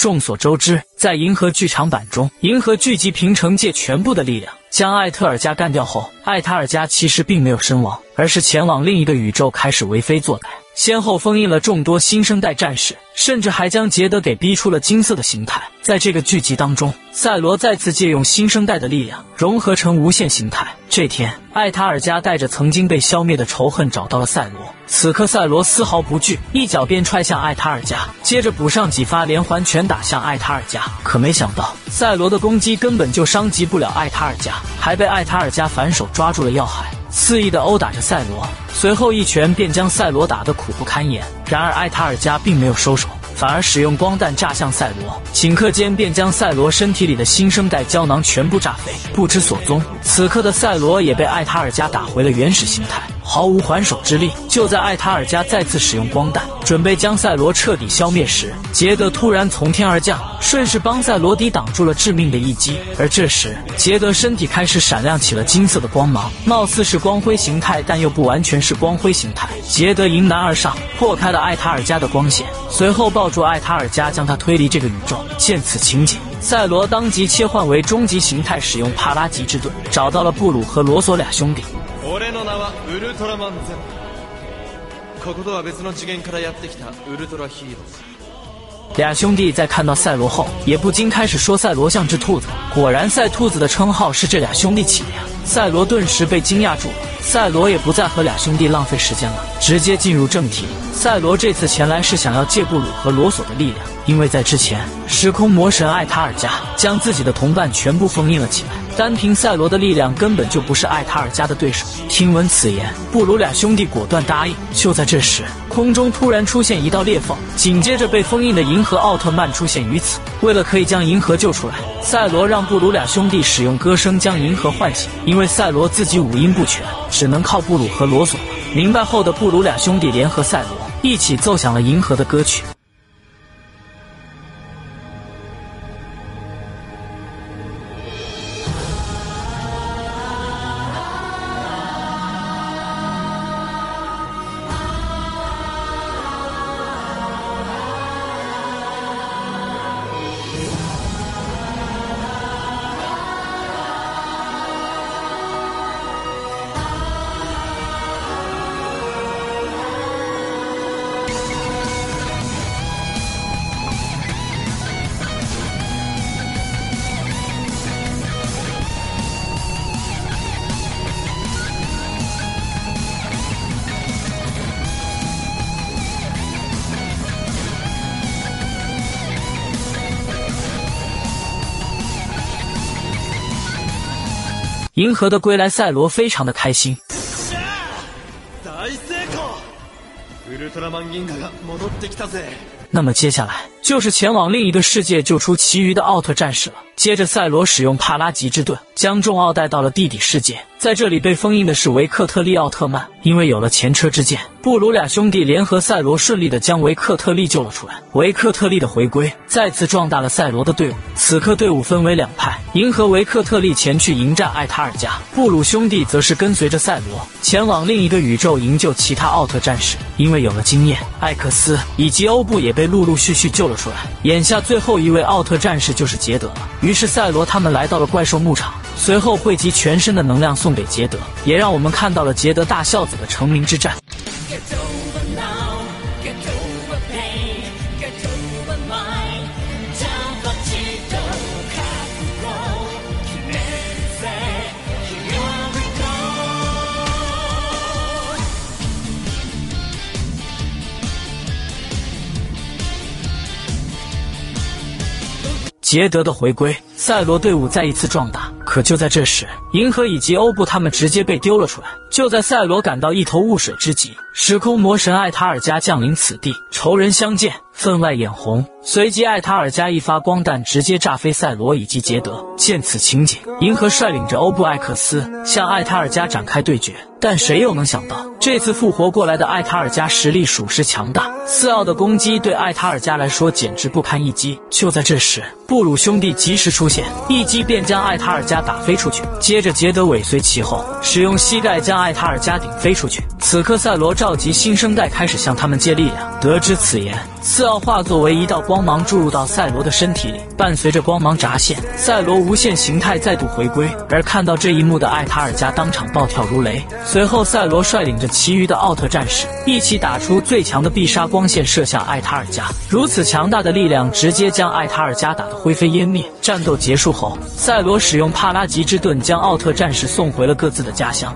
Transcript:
众所周知，在银河剧场版中，银河聚集平城界全部的力量，将艾特尔加干掉后，艾塔尔加其实并没有身亡，而是前往另一个宇宙开始为非作歹。先后封印了众多新生代战士，甚至还将杰德给逼出了金色的形态。在这个剧集当中，赛罗再次借用新生代的力量，融合成无限形态。这天，艾塔尔加带着曾经被消灭的仇恨找到了赛罗。此刻，赛罗丝毫不惧，一脚便踹向艾塔尔加，接着补上几发连环拳打向艾塔尔加。可没想到，赛罗的攻击根本就伤及不了艾塔尔加，还被艾塔尔加反手抓住了要害。肆意的殴打着赛罗，随后一拳便将赛罗打得苦不堪言。然而艾塔尔加并没有收手，反而使用光弹炸向赛罗，顷刻间便将赛罗身体里的新生代胶囊全部炸飞，不知所踪。此刻的赛罗也被艾塔尔加打回了原始形态。毫无还手之力。就在艾塔尔加再次使用光弹，准备将赛罗彻底消灭时，杰德突然从天而降，顺势帮赛罗抵挡住了致命的一击。而这时，杰德身体开始闪亮起了金色的光芒，貌似是光辉形态，但又不完全是光辉形态。杰德迎难而上，破开了艾塔尔加的光线，随后抱住艾塔尔加，将他推离这个宇宙。见此情景，赛罗当即切换为终极形态，使用帕拉吉之盾，找到了布鲁和罗索俩兄弟。俺の名はウルトラマンゼこことは別の次元からやってきたウルトラヒーロー俩兄弟在看到赛罗后，也不禁开始说赛罗像只兔子。果然，赛兔子的称号是这俩兄弟起的呀！赛罗顿时被惊讶住了。赛罗也不再和俩兄弟浪费时间了，直接进入正题。赛罗这次前来是想要借布鲁和罗索的力量，因为在之前，时空魔神艾塔尔加将自己的同伴全部封印了起来。 单凭赛罗的力量，根本就不是艾塔尔加的对手。听闻此言，布鲁俩兄弟果断答应。就在这时，空中突然出现一道裂缝，紧接着被封印的银河奥特曼出现于此。为了可以将银河救出来，赛罗让布鲁俩兄弟使用歌声将银河唤醒。因为赛罗自己五音不全，只能靠布鲁和罗索。明白后的布鲁俩兄弟联合赛罗，一起奏响了银河的歌曲。银河的归来，赛罗非常的开心。那么接下来就是前往另一个世界救出其余的奥特战士了。接着，赛罗使用帕拉吉之盾将众奥带到了地底世界，在这里被封印的是维克特利奥特曼。因为有了前车之鉴，布鲁俩兄弟联合赛罗，顺利的将维克特利救了出来。维克特利的回归再次壮大了赛罗的队伍。此刻队伍分为两派，银河维克特利前去迎战艾塔尔加，布鲁兄弟则是跟随着赛罗前往另一个宇宙营救其他奥特战士。因为有了经验，艾克斯以及欧布也被陆陆续续救了出来。眼下最后一位奥特战士就是杰德了。于是赛罗他们来到了怪兽牧场，随后汇集全身的能量送给杰德，也让我们看到了杰德大孝子的成名之战。杰德的回归，赛罗队伍再一次壮大。可就在这时，银河以及欧布他们直接被丢了出来。就在赛罗感到一头雾水之际，时空魔神艾塔尔加降临此地，仇人相见，分外眼红。随即，艾塔尔加一发光弹直接炸飞赛罗以及杰德。见此情景，银河率领着欧布、艾克斯向艾塔尔加展开对决。但谁又能想到，这次复活过来的艾塔尔加实力属实强大，四奥的攻击对艾塔尔加来说简直不堪一击。就在这时，布鲁兄弟及时出一击便将艾塔尔加打飞出去。接着，杰德尾随其后，使用膝盖将艾塔尔加顶飞出去。此刻，赛罗召集新生代开始向他们借力量。得知此言。四奥化作为一道光芒注入到赛罗的身体里，伴随着光芒乍现，赛罗无限形态再度回归。而看到这一幕的艾塔尔加当场暴跳如雷。随后，赛罗率领着其余的奥特战士一起打出最强的必杀光线，射向艾塔尔加。如此强大的力量，直接将艾塔尔加打得灰飞烟灭。战斗结束后，赛罗使用帕拉吉之盾将奥特战士送回了各自的家乡。